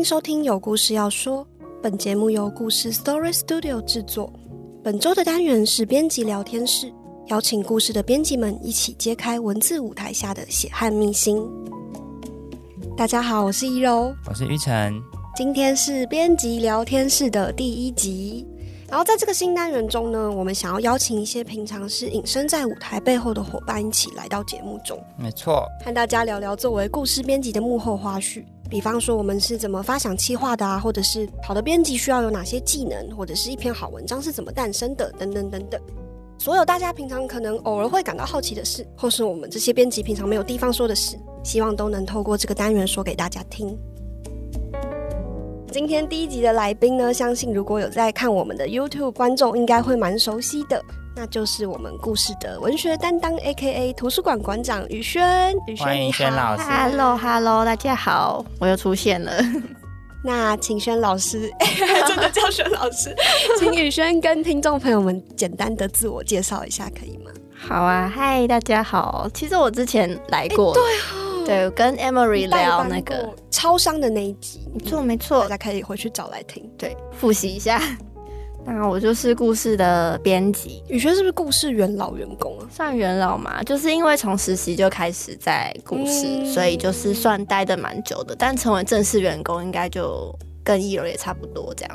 迎收听《有故事要说》，本节目由故事 Story Studio 制作。本周的单元是编辑聊天室，邀请故事的编辑们一起揭开文字舞台下的血汗秘辛。大家好，我是怡柔，我是玉成。今天是编辑聊天室的第一集。然后在这个新单元中呢，我们想要邀请一些平常是隐身在舞台背后的伙伴一起来到节目中。没错，和大家聊聊作为故事编辑的幕后花絮。比方说，我们是怎么发想企划的啊，或者是好的编辑需要有哪些技能，或者是一篇好文章是怎么诞生的，等等等等。所有大家平常可能偶尔会感到好奇的事，或是我们这些编辑平常没有地方说的事，希望都能透过这个单元说给大家听。今天第一集的来宾呢，相信如果有在看我们的 YouTube 观众，应该会蛮熟悉的，那就是我们故事的文学担当，A.K.A 图书馆馆长宇轩。宇轩，宇轩老师，Hello，Hello，大家好，我又出现了。那请轩老师，真的叫轩老师，请宇轩跟听众朋友们简单的自我介绍一下，可以吗？好啊，嗨，大家好，其实我之前来过，对哦。对，跟 Emory 聊那个超商的那一集，没错没错，大家可以回去找来听，对，复习一下。那我就是故事的编辑，宇轩是不是故事元老员工啊？算元老嘛，就是因为从实习就开始在故事，所以就是算待的蛮久的。但成为正式员工，应该就跟一楼也差不多这样。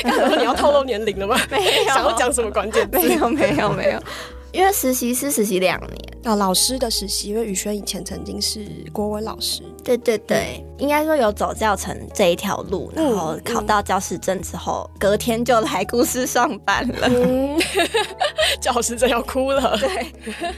你要透露年龄了吗？没有，想要讲什么关键？没有没有没有。因为实习是实习两年。啊，老师的实习，因为宇轩以前曾经是国文老师，对对对，应该说有走教程这一条路，然后考到教师证之后，隔天就来故事上班了，教师证要哭了。对，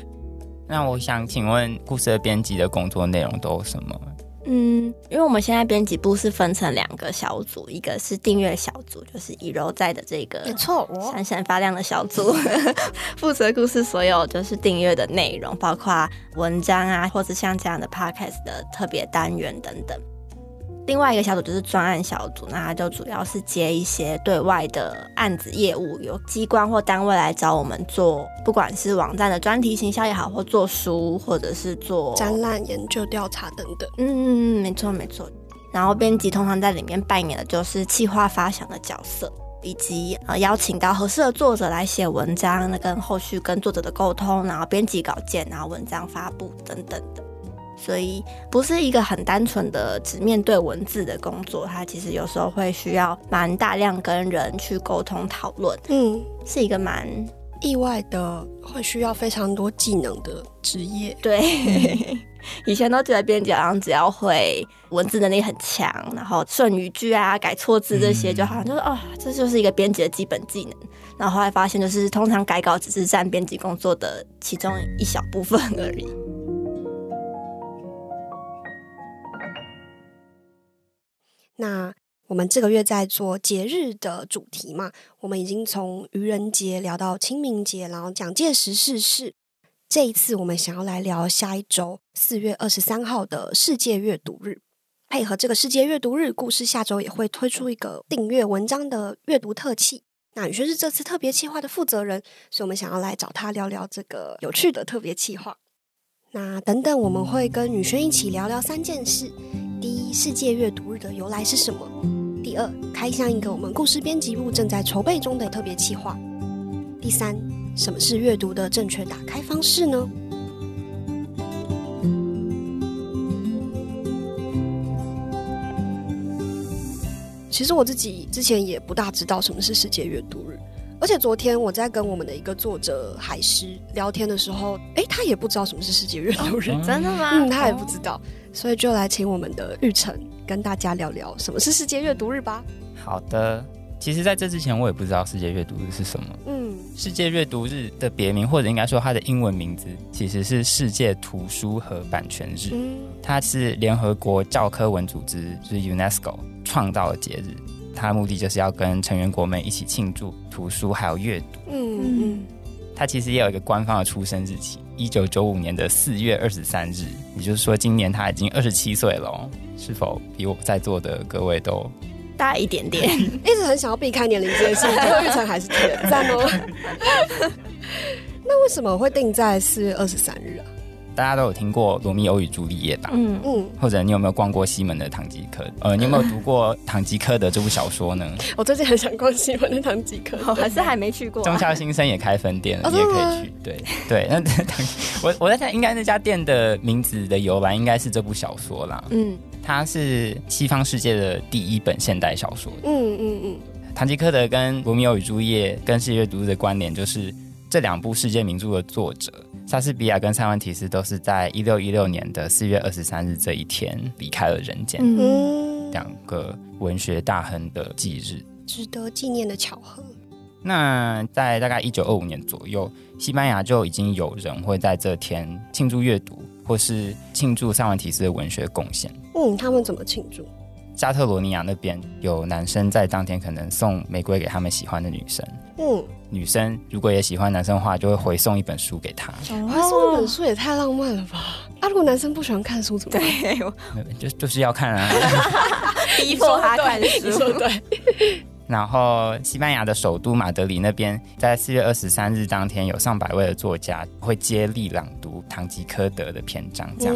那我想请问，故事的编辑的工作内容都有什么？嗯，因为我们现在编辑部是分成两个小组，一个是订阅小组，就是以柔在的这个没错，闪闪发亮的小组，负责故事所有就是订阅的内容，包括文章啊，或者像这样的 podcast 的特别单元等等。另外一个小组就是专案小组，那它就主要是接一些对外的案子业务，有机关或单位来找我们做，不管是网站的专题行销也好，或做书，或者是做展览、研究、调查等等。嗯嗯嗯，没错没错。然后编辑通常在里面扮演的就是企划发想的角色，以及呃邀请到合适的作者来写文章，那跟后续跟作者的沟通，然后编辑稿件，然后文章发布等等的。所以不是一个很单纯的只面对文字的工作，它其实有时候会需要蛮大量跟人去沟通讨论，嗯，是一个蛮意外的，会需要非常多技能的职业。对，以前都觉得编辑好像只要会文字能力很强，然后顺语句啊、改错字这些，就好像就是哦，这就是一个编辑的基本技能。然后后来发现，就是通常改稿只是占编辑工作的其中一小部分而已。那我们这个月在做节日的主题嘛，我们已经从愚人节聊到清明节，然后蒋介石逝世。这一次我们想要来聊下一周四月二十三号的世界阅读日，配合这个世界阅读日，故事下周也会推出一个订阅文章的阅读特辑。那宇轩是这次特别企划的负责人，所以我们想要来找他聊聊这个有趣的特别企划。那等等我们会跟宇轩一起聊聊三件事。第一，世界阅读日的由来是什么？第二，开箱一个我们故事编辑部正在筹备中的特别企划。第三，什么是阅读的正确打开方式呢？其实我自己之前也不大知道什么是世界阅读日，而且昨天我在跟我们的一个作者海狮聊天的时候，哎，他也不知道什么是世界阅读日，真的吗？嗯，他也不知道。所以就来请我们的玉成跟大家聊聊什么是世界阅读日吧。好的，其实在这之前我也不知道世界阅读日是什么。嗯，世界阅读日的别名，或者应该说它的英文名字，其实是世界图书和版权日。嗯，它是联合国教科文组织，就是 UNESCO 创造的节日。它的目的就是要跟成员国们一起庆祝图书还有阅读。嗯嗯，它其实也有一个官方的出生日期。一九九五年的四月二十三日，也就是说，今年他已经二十七岁了。是否比我在座的各位都大一点点？一直很想要避开年龄这件事，最后玉成还是点赞哦。那为什么会定在四月二十三日啊？大家都有听过《罗密欧与朱丽叶》吧？嗯嗯。或者你有没有逛过西门的唐吉诃？呃，你有没有读过唐吉诃德这部小说呢？我最近很想逛西门的唐吉诃，还是还没去过。中校新生也开分店了，你也可以去。对对，那唐 我我在想，应该那家店的名字的由来应该是这部小说啦。嗯，它是西方世界的第一本现代小说。嗯嗯嗯。唐吉诃德跟《罗密欧与朱丽叶》跟世界阅读日的关联就是。这两部世界名著的作者莎士比亚跟塞万提斯都是在一六一六年的四月二十三日这一天离开了人间，两个文学大亨的忌日，值得纪念的巧合。那在大概一九二五年左右，西班牙就已经有人会在这天庆祝阅读，或是庆祝塞万提斯的文学贡献。嗯，他们怎么庆祝？加特罗尼亚那边有男生在当天可能送玫瑰给他们喜欢的女生。嗯，女生如果也喜欢男生的话，就会回送一本书给他。回送一本书也太浪漫了吧？啊，如果男生不喜欢看书怎么办？就就是要看啊，逼迫他看书。对。然后，西班牙的首都马德里那边，在四月二十三日当天，有上百位的作家会接力朗读《堂吉诃德》的篇章，这样。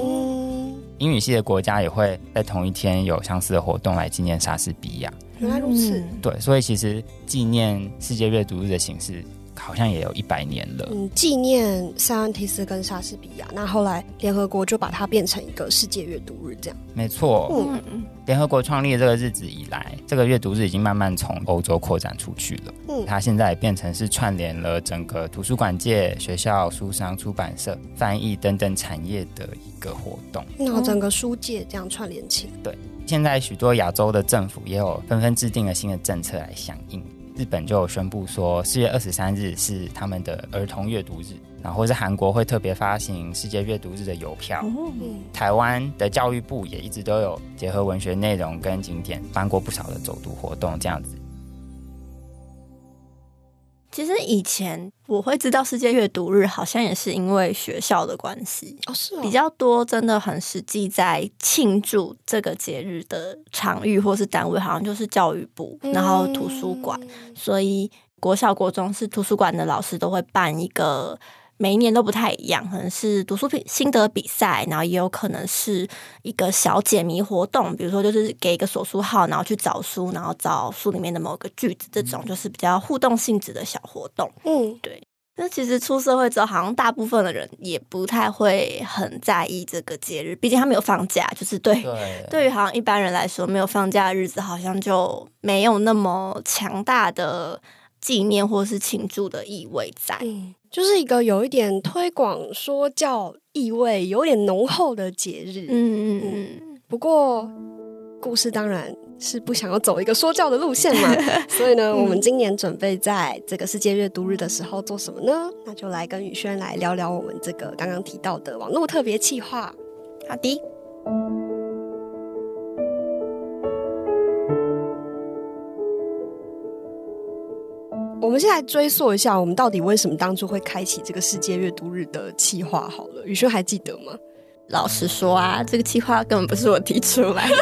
英语系的国家也会在同一天有相似的活动来纪念莎士比亚。原来如此。对，所以其实纪念世界阅读日的形式。好像也有一百年了。嗯，纪念塞万提斯跟莎士比亚，那后来联合国就把它变成一个世界阅读日，这样。没错。嗯嗯。联合国创立这个日子以来，这个阅读日已经慢慢从欧洲扩展出去了。嗯。它现在变成是串联了整个图书馆界、学校、书商、出版社、翻译等等产业的一个活动。那整个书界这样串联起来。对。现在许多亚洲的政府也有纷纷制定了新的政策来响应。日本就有宣布说，四月二十三日是他们的儿童阅读日，然后是韩国会特别发行世界阅读日的邮票。台湾的教育部也一直都有结合文学内容跟景点，办过不少的走读活动，这样子。其实以前我会知道世界阅读日，好像也是因为学校的关系哦，是比较多，真的很实际在庆祝这个节日的场域或是单位，好像就是教育部，然后图书馆，所以国小国中是图书馆的老师都会办一个。每一年都不太一样，可能是读书品心得比赛，然后也有可能是一个小解谜活动，比如说就是给一个索书号，然后去找书，然后找书里面的某个句子，这种就是比较互动性质的小活动。嗯，对。那其实出社会之后，好像大部分的人也不太会很在意这个节日，毕竟他没有放假，就是对对于好像一般人来说，没有放假的日子，好像就没有那么强大的纪念或是庆祝的意味在。就是一个有一点推广说教意味有点浓厚的节日，嗯嗯嗯。不过故事当然是不想要走一个说教的路线嘛，所以呢，我们今年准备在这个世界阅读日的时候做什么呢？那就来跟宇轩来聊聊我们这个刚刚提到的网络特别企划。好的。我们先来追溯一下，我们到底为什么当初会开启这个世界阅读日的计划？好了，宇轩还记得吗？老实说啊，这个计划根本不是我提出来的，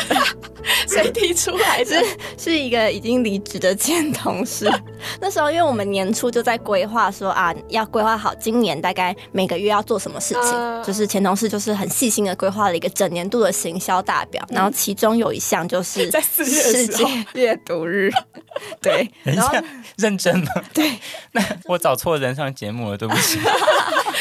谁提出来的？是一个已经离职的前同事。那时候，因为我们年初就在规划说啊，要规划好今年大概每个月要做什么事情。就是前同事就是很细心的规划了一个整年度的行销大表，然后其中有一项就是在四月世界阅读日。对，然后认真吗？对，那我找错人上节目了，对不起。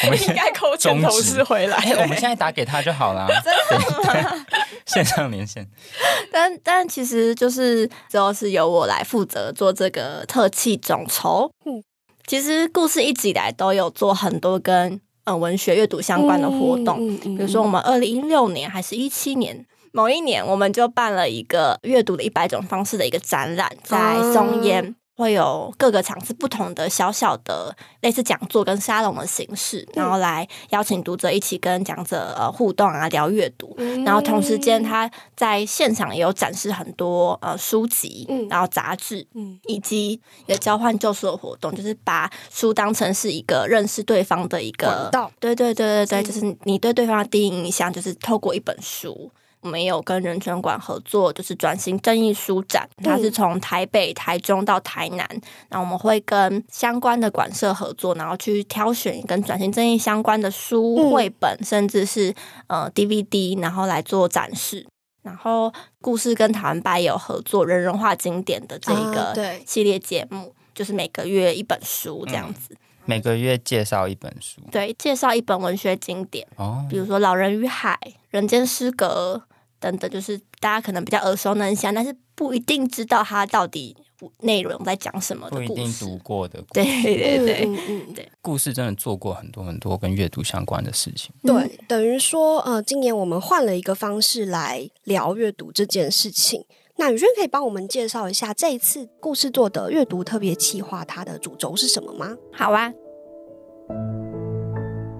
我们应该扣前同事回来。我们现在打给他就好了。真的 线上连线。但但其实就是之后是由我来负责做这个特气总筹。嗯，其实故事一直以来都有做很多跟呃文学阅读相关的活动，比如说我们二零一六年还是一七年某一年，我们就办了一个阅读的一百种方式的一个展览，在松烟。会有各个场次不同的小小的类似讲座跟沙龙的形式，然后来邀请读者一起跟讲者呃互动啊聊阅读，然后同时间他在现场也有展示很多呃书籍，然后杂志，以及一个交换旧书的活动，就是把书当成是一个认识对方的一个道，对对对对对，就是你对对方的第一印象就是透过一本书。我们有跟人权馆合作，就是转型正义书展，它是从台北、台中到台南，那我们会跟相关的馆舍合作，然后去挑选跟转型正义相关的书、绘本，甚至是呃 DVD，然后来做展示。然后故事跟台湾吧也有合作，人人化经典的这个系列节目，就是每个月一本书这样子。每个月介绍一本书，对，介绍一本文学经典哦，比如说《老人与海》《人间失格》等等，就是大家可能比较耳熟能详，但是不一定知道它到底内容在讲什么的故事。不一定读过的，对对对，嗯嗯对，故事真的做过很多很多跟阅读相关的事情。对，等于说，呃，今年我们换了一个方式来聊阅读这件事情。那宇轩可以帮我们介绍一下这一次故事做的阅读特别企划，它的主轴是什么吗？好啊，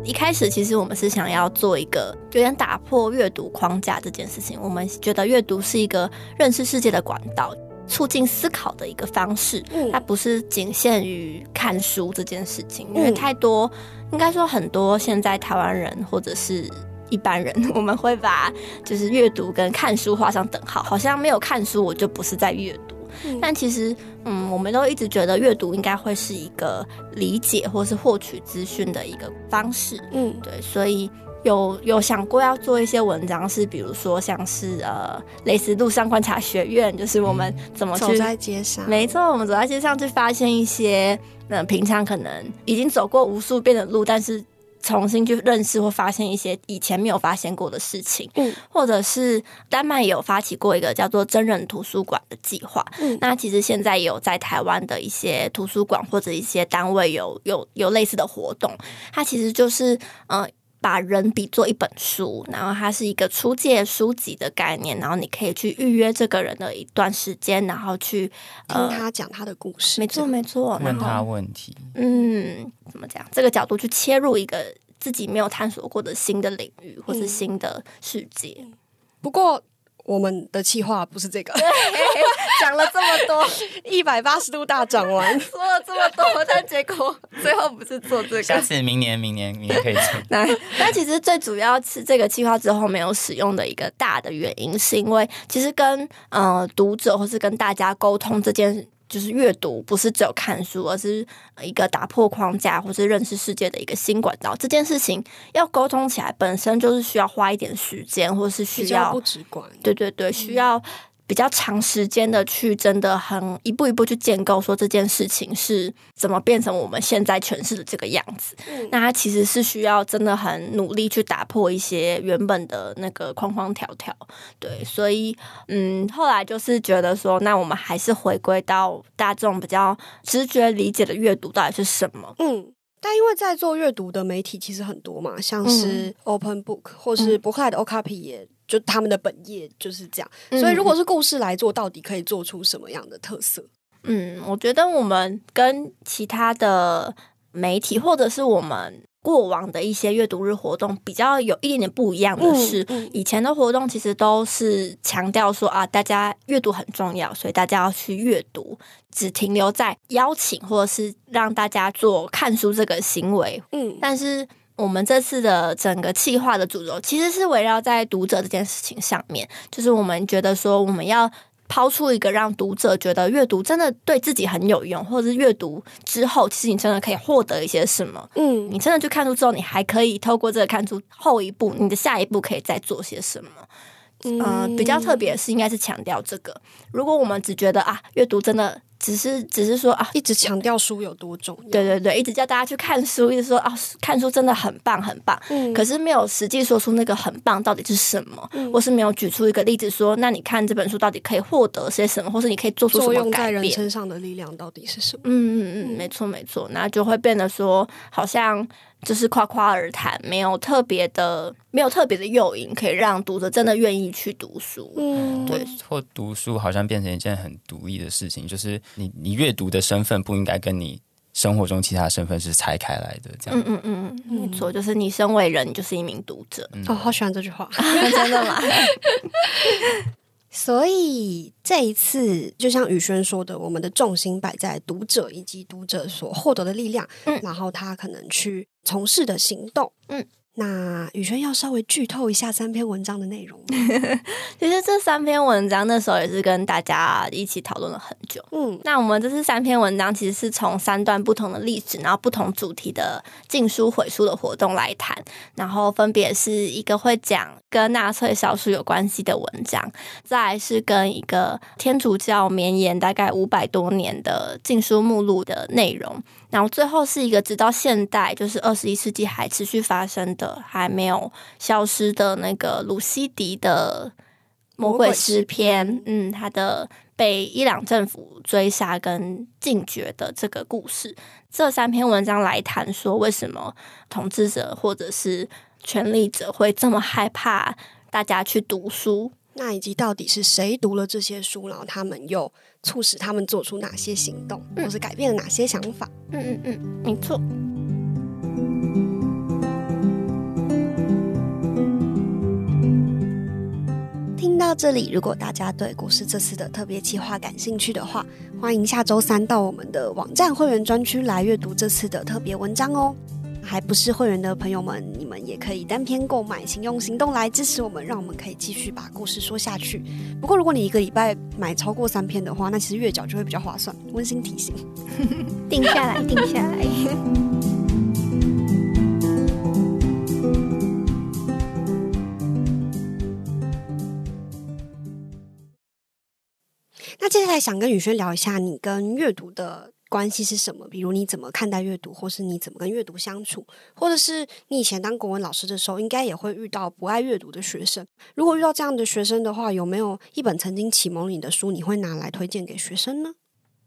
一开始其实我们是想要做一个有点打破阅读框架这件事情。我们觉得阅读是一个认识世界的管道，促进思考的一个方式。嗯，它不是仅限于看书这件事情，因为太多，应该说很多现在台湾人或者是。一般人 我们会把就是阅读跟看书画上等号，好像没有看书我就不是在阅读。但其实，嗯，我们都一直觉得阅读应该会是一个理解或是获取资讯的一个方式。嗯，对，所以有有想过要做一些文章，是比如说像是呃，类似路上观察学院，就是我们怎么走在街上，没错，我们走在街上去发现一些嗯，平常可能已经走过无数遍的路，但是。重新去认识或发现一些以前没有发现过的事情，嗯，或者是丹麦也有发起过一个叫做真人图书馆的计划，嗯，那其实现在也有在台湾的一些图书馆或者一些单位有有有类似的活动，它其实就是嗯。把人比作一本书，然后它是一个出借书籍的概念，然后你可以去预约这个人的一段时间，然后去听他讲他的故事。没错，没错。问他问题。嗯，怎么讲？这个角度去切入一个自己没有探索过的新的领域，或是新的世界。不过。我们的计划不是这个，讲了这么多，一百八十度大转弯，说了这么多，但结果最后不是做这个。下次明年，明年，明年可以做。那但其实最主要是这个计划之后没有使用的一个大的原因，是因为其实跟呃读者或是跟大家沟通这件。就是阅读不是只有看书，而是一个打破框架或是认识世界的一个新管道。这件事情要沟通起来，本身就是需要花一点时间，或是需要不直观。对对对，需要。比较长时间的去，真的很一步一步去建构，说这件事情是怎么变成我们现在诠释的这个样子。那它其实是需要真的很努力去打破一些原本的那个框框条条。对，所以嗯，后来就是觉得说，那我们还是回归到大众比较直觉理解的阅读到底是什么。嗯，但因为在做阅读的媒体其实很多嘛，像是 Open Book 或是博客来的 Okapi 也。就他们的本业就是这样，所以如果是故事来做，到底可以做出什么样的特色？嗯，我觉得我们跟其他的媒体，或者是我们过往的一些阅读日活动，比较有一点点不一样的是，以前的活动其实都是强调说啊，大家阅读很重要，所以大家要去阅读，只停留在邀请或者是让大家做看书这个行为。嗯，但是。我们这次的整个企划的主轴其实是围绕在读者这件事情上面，就是我们觉得说，我们要抛出一个让读者觉得阅读真的对自己很有用，或者是阅读之后，其实你真的可以获得一些什么。嗯，你真的去看书之后，你还可以透过这个看出后一步，你的下一步可以再做些什么。嗯，比较特别是，应该是强调这个。如果我们只觉得啊，阅读真的。只是只是说啊，一直强调书有多重要，对对对，一直叫大家去看书，一直说啊，看书真的很棒很棒。嗯，可是没有实际说出那个很棒到底是什么，或是没有举出一个例子说，那你看这本书到底可以获得些什么，或是你可以做出什么改变？身上的力量到底是什么？嗯嗯嗯，没错没错，那就会变得说好像。就是夸夸而谈，没有特别的，没有特别的诱因，可以让读者真的愿意去读书。嗯，对，或读书好像变成一件很独立的事情，就是你你阅读的身份不应该跟你生活中其他身份是拆开来的。这样，嗯嗯嗯，没错，就是你身为人，你就是一名读者。哦，好喜欢这句话，真的吗？所以这一次，就像宇轩说的，我们的重心摆在读者以及读者所获得的力量，嗯，然后他可能去从事的行动，嗯，那宇轩要稍微剧透一下三篇文章的内容。其实这三篇文章那时候也是跟大家一起讨论了很久。嗯，那我们这是三篇文章，其实是从三段不同的历史，然后不同主题的禁书毁书的活动来谈，然后分别是一个会讲跟纳粹小书有关系的文章，再是跟一个天主教绵延大概五百多年的禁书目录的内容。然后最后是一个直到现代，就是二十一世纪还持续发生的、还没有消失的那个鲁西迪的魔鬼诗篇。嗯，他的被伊朗政府追杀跟禁绝的这个故事。这三篇文章来谈说，为什么统治者或者是权力者会这么害怕大家去读书？那以及到底是谁读了这些书，然后他们又促使他们做出哪些行动，或是改变了哪些想法？嗯嗯嗯，没错。听到这里，如果大家对股市这次的特别企划感兴趣的话，欢迎下周三到我们的网站会员专区来阅读这次的特别文章哦。还不是会员的朋友们，你们也可以单篇购买，请用行动来支持我们，让我们可以继续把故事说下去。不过，如果你一个礼拜买超过三篇的话，那其实月缴就会比较划算。温馨提醒，定下来，定下来。那接下来想跟宇轩聊一下你跟阅读的。关系是什么？比如你怎么看待阅读，或是你怎么跟阅读相处，或者是你以前当国文老师的时候，应该也会遇到不爱阅读的学生。如果遇到这样的学生的话，有没有一本曾经启蒙你的书，你会拿来推荐给学生呢？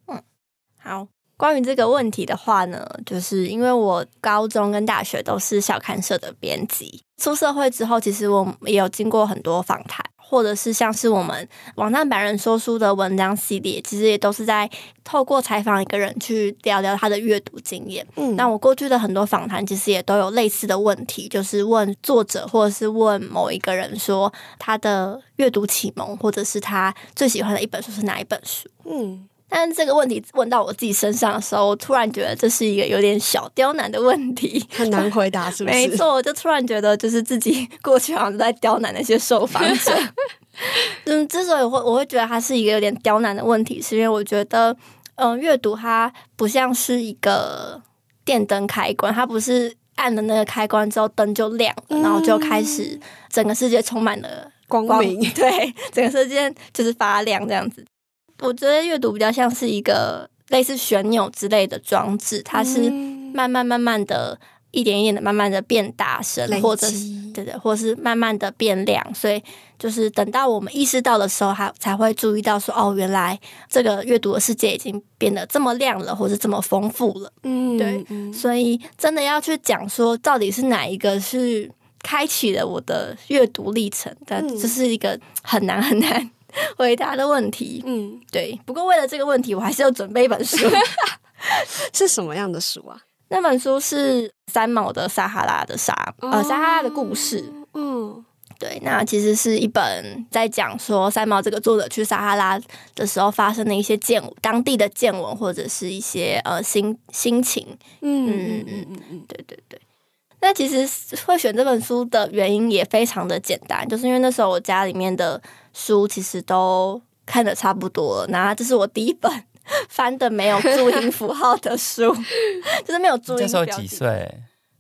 嗯，好。关于这个问题的话呢，就是因为我高中跟大学都是小刊社的编辑，出社会之后，其实我也有经过很多访谈。或者是像是我们网站百人说书的文章系列，其实也都是在透过采访一个人去聊聊他的阅读经验。嗯，那我过去的很多访谈其实也都有类似的问题，就是问作者或者是问某一个人说他的阅读启蒙，或者是他最喜欢的一本书是哪一本书。嗯。但是这个问题问到我自己身上的时候，我突然觉得这是一个有点小刁难的问题，很难回答，是不是？没错，我就突然觉得，就是自己过去好像在刁难那些受访者。嗯，之所以会我会觉得它是一个有点刁难的问题，是因为我觉得，嗯，阅读它不像是一个电灯开关，它不是按了那个开关之后灯就亮了，然后就开始整个世界充满了光明，对，整个世界就是发亮这样子。我觉得阅读比较像是一个类似旋钮之类的装置，它是慢慢慢慢的一点一点的慢慢的变大声，或者是对对，或是慢慢的变亮。所以就是等到我们意识到的时候，还才会注意到说，哦，原来这个阅读的世界已经变得这么亮了，或是这么丰富了。嗯，对。所以真的要去讲说，到底是哪一个是开启了我的阅读历程？但这是一个很难很难。回答的问题，嗯，对。不过为了这个问题，我还是要准备一本书。是什么样的书啊？那本书是三毛的《撒哈拉的沙》，呃，《撒哈拉的故事》。嗯，对。那其实是一本在讲说三毛这个作者去撒哈拉的时候发生的一些见当地的见闻，或者是一些呃心心情。嗯嗯嗯嗯嗯，对对对。那其实会选这本书的原因也非常的简单，就是因为那时候我家里面的。书其实都看的差不多了，然后这是我第一本翻的没有注音符号的书，就是没有注音。这时候几岁？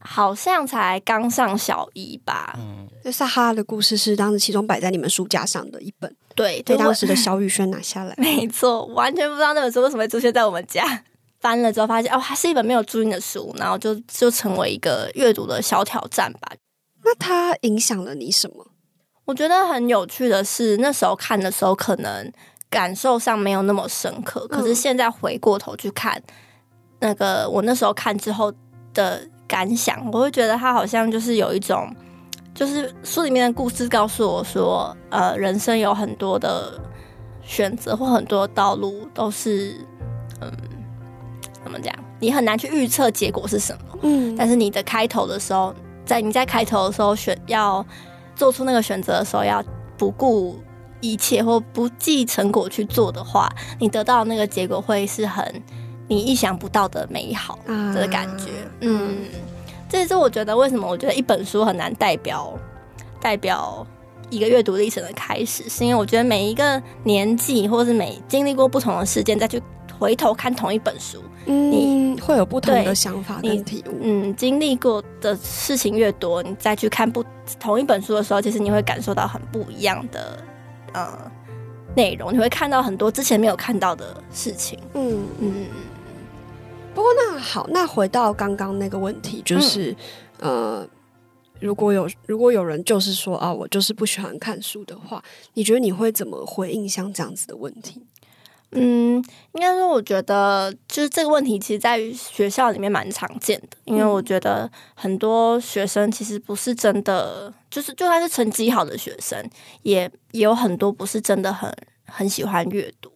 好像才刚上小一吧。嗯，那撒哈拉的故事是当时其中摆在你们书架上的一本，对，被当时的小雨轩拿下来。没错，完全不知道那本书为什么会出现在我们家。翻了之后发现，哦，它是一本没有注音的书，然后就就成为一个阅读的小挑战吧。那它影响了你什么？我觉得很有趣的是，那时候看的时候可能感受上没有那么深刻，可是现在回过头去看，那个我那时候看之后的感想，我会觉得它好像就是有一种，就是书里面的故事告诉我说，呃，人生有很多的选择或很多道路都是，嗯，怎么讲？你很难去预测结果是什么，嗯，但是你的开头的时候，在你在开头的时候选要。做出那个选择的时候，要不顾一切或不计成果去做的话，你得到那个结果会是很你意想不到的美好的感觉。嗯，这也是我觉得为什么我觉得一本书很难代表代表一个阅读历程的开始，是因为我觉得每一个年纪或是每经历过不同的事件，再去回头看同一本书，你会有不同的想法跟体悟。嗯，经历过的事情越多，你再去看不同一本书的时候，其实你会感受到很不一样的呃内容，你会看到很多之前没有看到的事情。嗯嗯。不过那好，那回到刚刚那个问题，就是呃，如果有如果有人就是说啊，我就是不喜欢看书的话，你觉得你会怎么回应像这样子的问题？嗯，应该说，我觉得就是这个问题，其实在于学校里面蛮常见的，因为我觉得很多学生其实不是真的，就是就算是成绩好的学生，也也有很多不是真的很很喜欢阅读，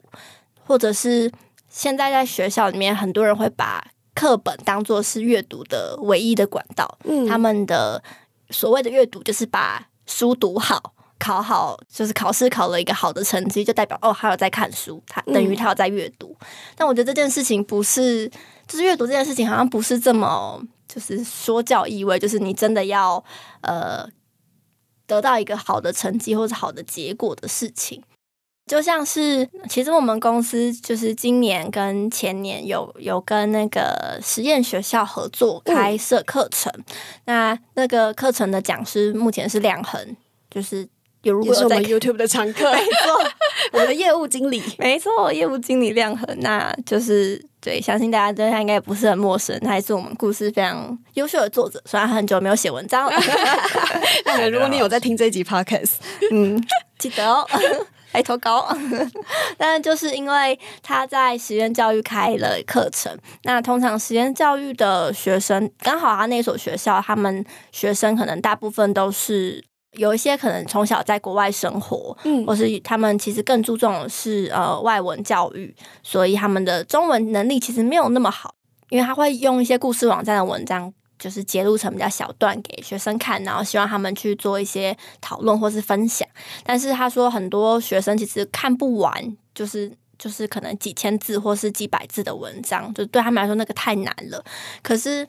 或者是。现在在学校里面，很多人会把课本当做是阅读的唯一的管道。嗯，他们的所谓的阅读就是把书读好、考好，就是考试考了一个好的成绩，就代表哦，他有在看书，他等于他有在阅读。但我觉得这件事情不是，就是阅读这件事情好像不是这么就是说教意味，就是你真的要呃得到一个好的成绩或者好的结果的事情。就像是，其实我们公司就是今年跟前年有有跟那个实验学校合作开设课程，那那个课程的讲师目前是亮恒，就是有如果我们 YouTube 的常客，没错，我们的业务经理，没错，业务经理亮恒，那就是对，相信大家对他应该不是很陌生，他也是我们故事非常优秀的作者，虽然很久没有写文章了，如果你有在听这集 Podcast，嗯，记得哦。来投稿，但就是因为他在实验教育开了课程，那通常实验教育的学生刚好他那所学校，他们学生可能大部分都是有一些可能从小在国外生活，嗯，或是他们其实更注重的是呃外文教育，所以他们的中文能力其实没有那么好，因为他会用一些故事网站的文章。就是截录成比较小段给学生看，然后希望他们去做一些讨论或是分享。但是他说，很多学生其实看不完，就是就是可能几千字或是几百字的文章，就对他们来说那个太难了。可是。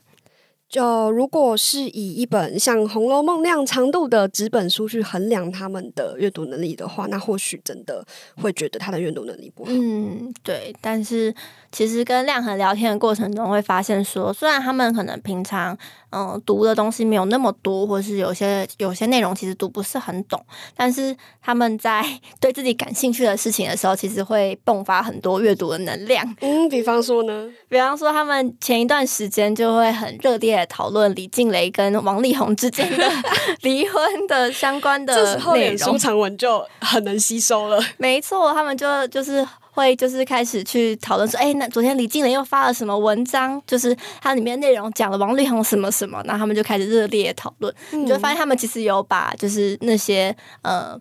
就如果是以一本像《红楼梦》那样长度的纸本书去衡量他们的阅读能力的话，那或许真的会觉得他的阅读能力不好。嗯，对。但是其实跟亮恒聊天的过程中，会发现说，虽然他们可能平常。嗯，读的东西没有那么多，或是有些有些内容其实读不是很懂，但是他们在 对自己感兴趣的事情的时候，其实会迸发很多阅读的能量。嗯，比方说呢？比方说，他们前一段时间就会很热烈的讨论李静蕾跟王力宏之间的 离婚的相关的内容，书长文就很能吸收了。没错，他们就就是。会就是开始去讨论说，哎，那昨天李静蕾又发了什么文章？就是它里面内容讲了王力宏什么什么，然后他们就开始热烈讨论。你就发现他们其实有把就是那些呃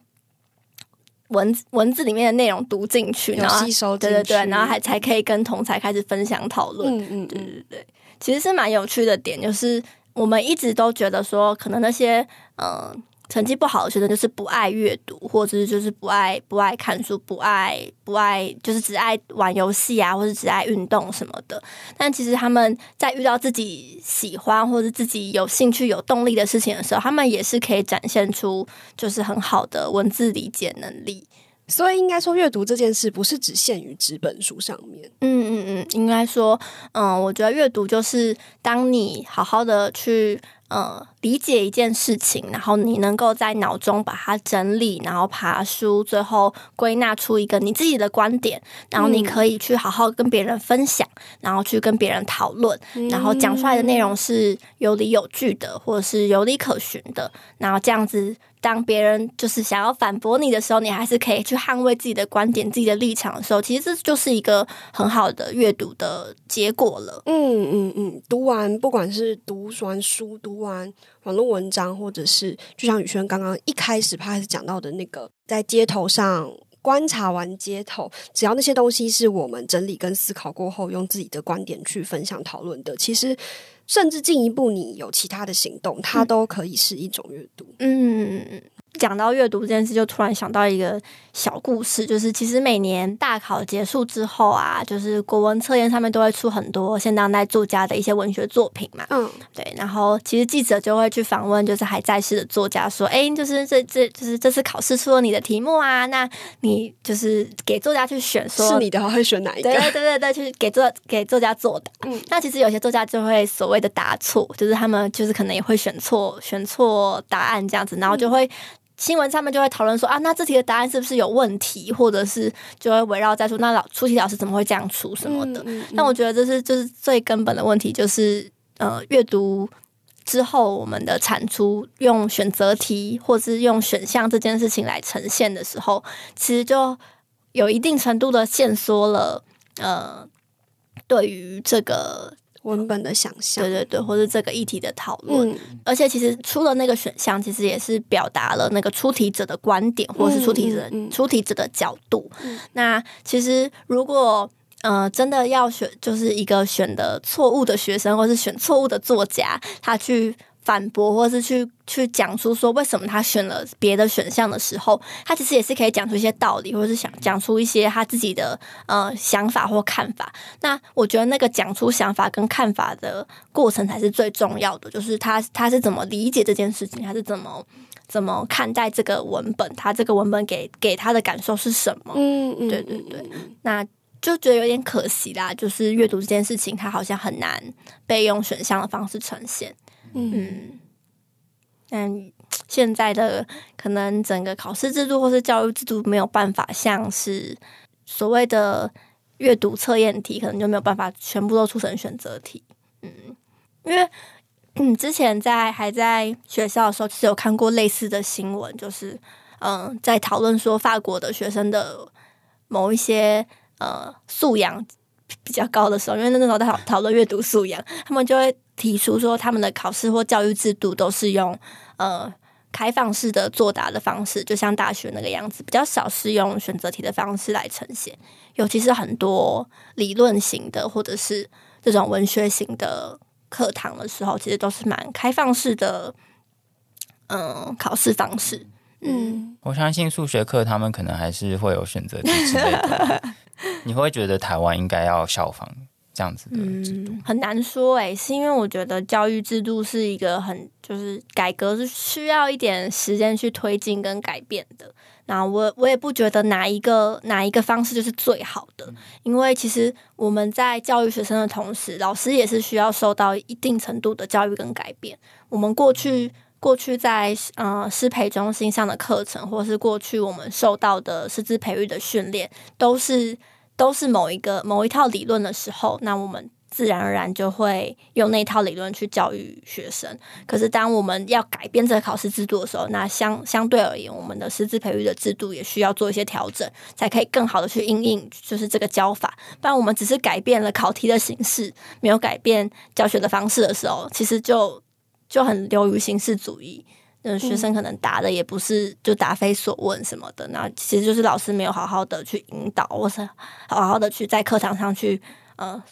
文文字里面的内容读进去，然后吸收，对对对，然后还才可以跟同才开始分享讨论。嗯嗯，对对对，其实是蛮有趣的点，就是我们一直都觉得说，可能那些嗯。成绩不好的学生就是不爱阅读，或者是就是不爱不爱看书，不爱不爱就是只爱玩游戏啊，或者只爱运动什么的。但其实他们在遇到自己喜欢或者自己有兴趣、有动力的事情的时候，他们也是可以展现出就是很好的文字理解能力。所以应该说，阅读这件事不是只限于纸本书上面。嗯嗯嗯，应该说，嗯，我觉得阅读就是当你好好的去。呃，理解一件事情，然后你能够在脑中把它整理，然后爬书，最后归纳出一个你自己的观点，然后你可以去好好跟别人分享，然后去跟别人讨论，然后讲出来的内容是有理有据的，或者是有理可循的，然后这样子。当别人就是想要反驳你的时候，你还是可以去捍卫自己的观点、自己的立场的时候，其实这就是一个很好的阅读的结果了。嗯嗯嗯，读完不管是读完书、读完网络文章，或者是就像宇轩刚刚一开始他开始讲到的那个，在街头上观察完街头，只要那些东西是我们整理跟思考过后，用自己的观点去分享讨论的，其实。甚至进一步，你有其他的行动，它都可以是一种阅读。嗯，讲到阅读这件事，就突然想到一个小故事，就是其实每年大考结束之后啊，就是国文测验上面都会出很多现当代作家的一些文学作品嘛。嗯，对。然后其实记者就会去访问，就是还在世的作家，说：“哎，就是这这就是这次考试出了你的题目啊，那你就是给作家去选，说是你的话会选哪一个？对对对对，就是给作给作家作答。嗯，那其实有些作家就会所谓的答错，就是他们就是可能也会选错选错答案这样子，然后就会。新闻上面就会讨论说啊，那这题的答案是不是有问题，或者是就会围绕在说那老出题老师怎么会这样出什么的？那我觉得这是就是最根本的问题，就是呃，阅读之后我们的产出用选择题或是用选项这件事情来呈现的时候，其实就有一定程度的限缩了呃，对于这个。文本的想象，对对对，或者这个议题的讨论，而且其实出了那个选项，其实也是表达了那个出题者的观点，或是出题者出题者的角度。那其实如果呃真的要选，就是一个选的错误的学生，或是选错误的作家，他去。反驳，或是去去讲出说为什么他选了别的选项的时候，他其实也是可以讲出一些道理，或者是想讲出一些他自己的呃想法或看法。那我觉得那个讲出想法跟看法的过程才是最重要的，就是他他是怎么理解这件事情，他是怎么怎么看待这个文本，他这个文本给给他的感受是什么？嗯嗯，对对对，那就觉得有点可惜啦，就是阅读这件事情，它好像很难被用选项的方式呈现。嗯，但现在的可能整个考试制度或是教育制度没有办法像是所谓的阅读测验题，可能就没有办法全部都出成选择题。嗯，因为嗯，之前在还在学校的时候，其实有看过类似的新闻，就是嗯，在讨论说法国的学生的某一些呃素养比较高的时候，因为那时候在讨讨论阅读素养，他们就会。提出说，他们的考试或教育制度都是用呃开放式的作答的方式，就像大学那个样子，比较少是用选择题的方式来呈现。尤其是很多理论型的或者是这种文学型的课堂的时候，其实都是蛮开放式的，嗯，考试方式。嗯，我相信数学课他们可能还是会有选择题之类的。你会觉得台湾应该要效仿？这样子的制度很难说哎，是因为我觉得教育制度是一个很就是改革是需要一点时间去推进跟改变的。那我我也不觉得哪一个哪一个方式就是最好的，因为其实我们在教育学生的同时，老师也是需要受到一定程度的教育跟改变。我们过去过去在呃师培中心上的课程，或是过去我们受到的师资培育的训练，都是。都是某一个某一套理论的时候，那我们自然而然就会用那套理论去教育学生。可是，当我们要改变这个考试制度的时候，那相相对而言，我们的师资培育的制度也需要做一些调整，才可以更好的去应应就是这个教法。不然，我们只是改变了考题的形式，没有改变教学的方式的时候，其实就就很流于形式主义。嗯，学生可能答的也不是就答非所问什么的，那其实就是老师没有好好的去引导，或是好好的去在课堂上去呃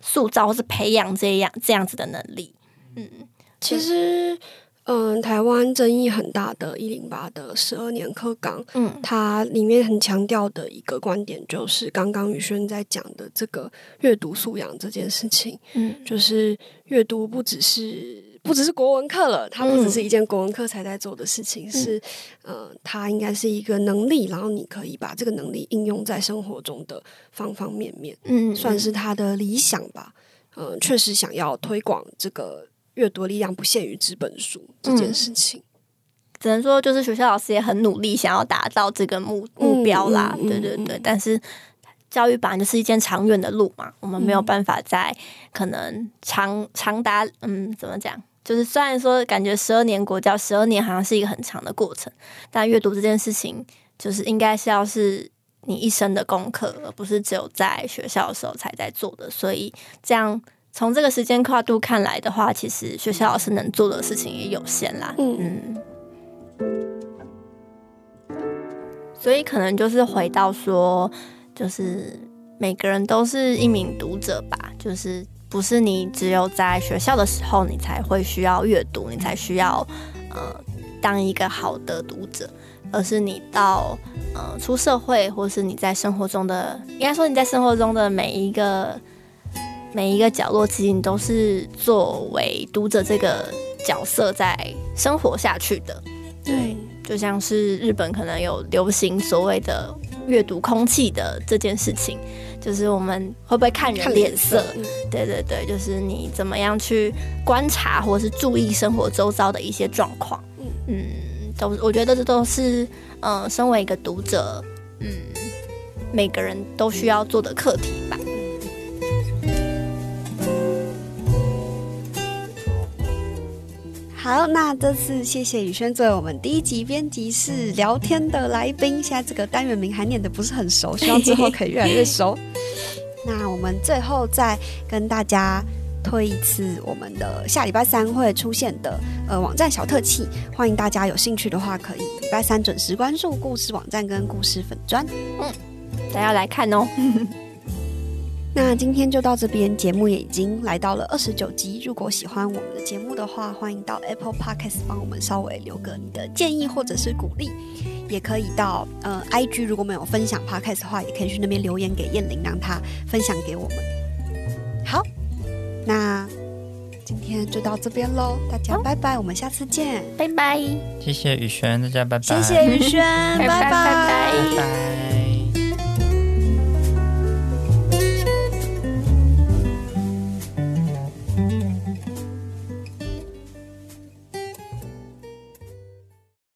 塑造或是培养这样这样子的能力。嗯，其实嗯，台湾争议很大的“一零八”的十二年课纲，嗯，它里面很强调的一个观点就是刚刚宇轩在讲的这个阅读素养这件事情，嗯，就是阅读不只是。不只是国文课了，它不只是一件国文课才在做的事情，是呃，它应该是一个能力，然后你可以把这个能力应用在生活中的方方面面，嗯，算是他的理想吧。嗯，确实想要推广这个阅读力量不限于纸本书这件事情，只能说就是学校老师也很努力，想要达到这个目目标啦。对对对，但是教育本来就是一件长远的路嘛，我们没有办法在可能长长达嗯，怎么讲？就是虽然说感觉十二年国教十二年好像是一个很长的过程，但阅读这件事情就是应该是要是你一生的功课，而不是只有在学校的时候才在做的。所以这样从这个时间跨度看来的话，其实学校老师能做的事情也有限啦。嗯，所以可能就是回到说，就是每个人都是一名读者吧，就是。不是你只有在学校的时候，你才会需要阅读，你才需要呃当一个好的读者，而是你到呃出社会，或是你在生活中的，应该说你在生活中的每一个每一个角落，其实你都是作为读者这个角色在生活下去的。对，就像是日本可能有流行所谓的阅读空气的这件事情。就是我们会不会看人脸色？对对对，就是你怎么样去观察或者是注意生活周遭的一些状况。嗯，都我觉得这都是嗯，身为一个读者，嗯，每个人都需要做的课题吧。好，那这次谢谢宇轩作为我们第一集编辑室聊天的来宾。现在这个单元名还念的不是很熟，希望之后可以越来越熟。那我们最后再跟大家推一次我们的下礼拜三会出现的呃网站小特辑，欢迎大家有兴趣的话可以礼拜三准时关注故事网站跟故事粉砖。嗯，大家来看哦。那今天就到这边，节目也已经来到了二十九集。如果喜欢我们的节目的话，欢迎到 Apple Podcast 帮我们稍微留个你的建议或者是鼓励，也可以到呃 IG 如果没有分享 Podcast 的话，也可以去那边留言给燕玲，让她分享给我们。好，那今天就到这边喽，大家拜拜，我们下次见，拜拜。谢谢宇轩，大家拜拜。谢谢宇轩，拜拜拜拜。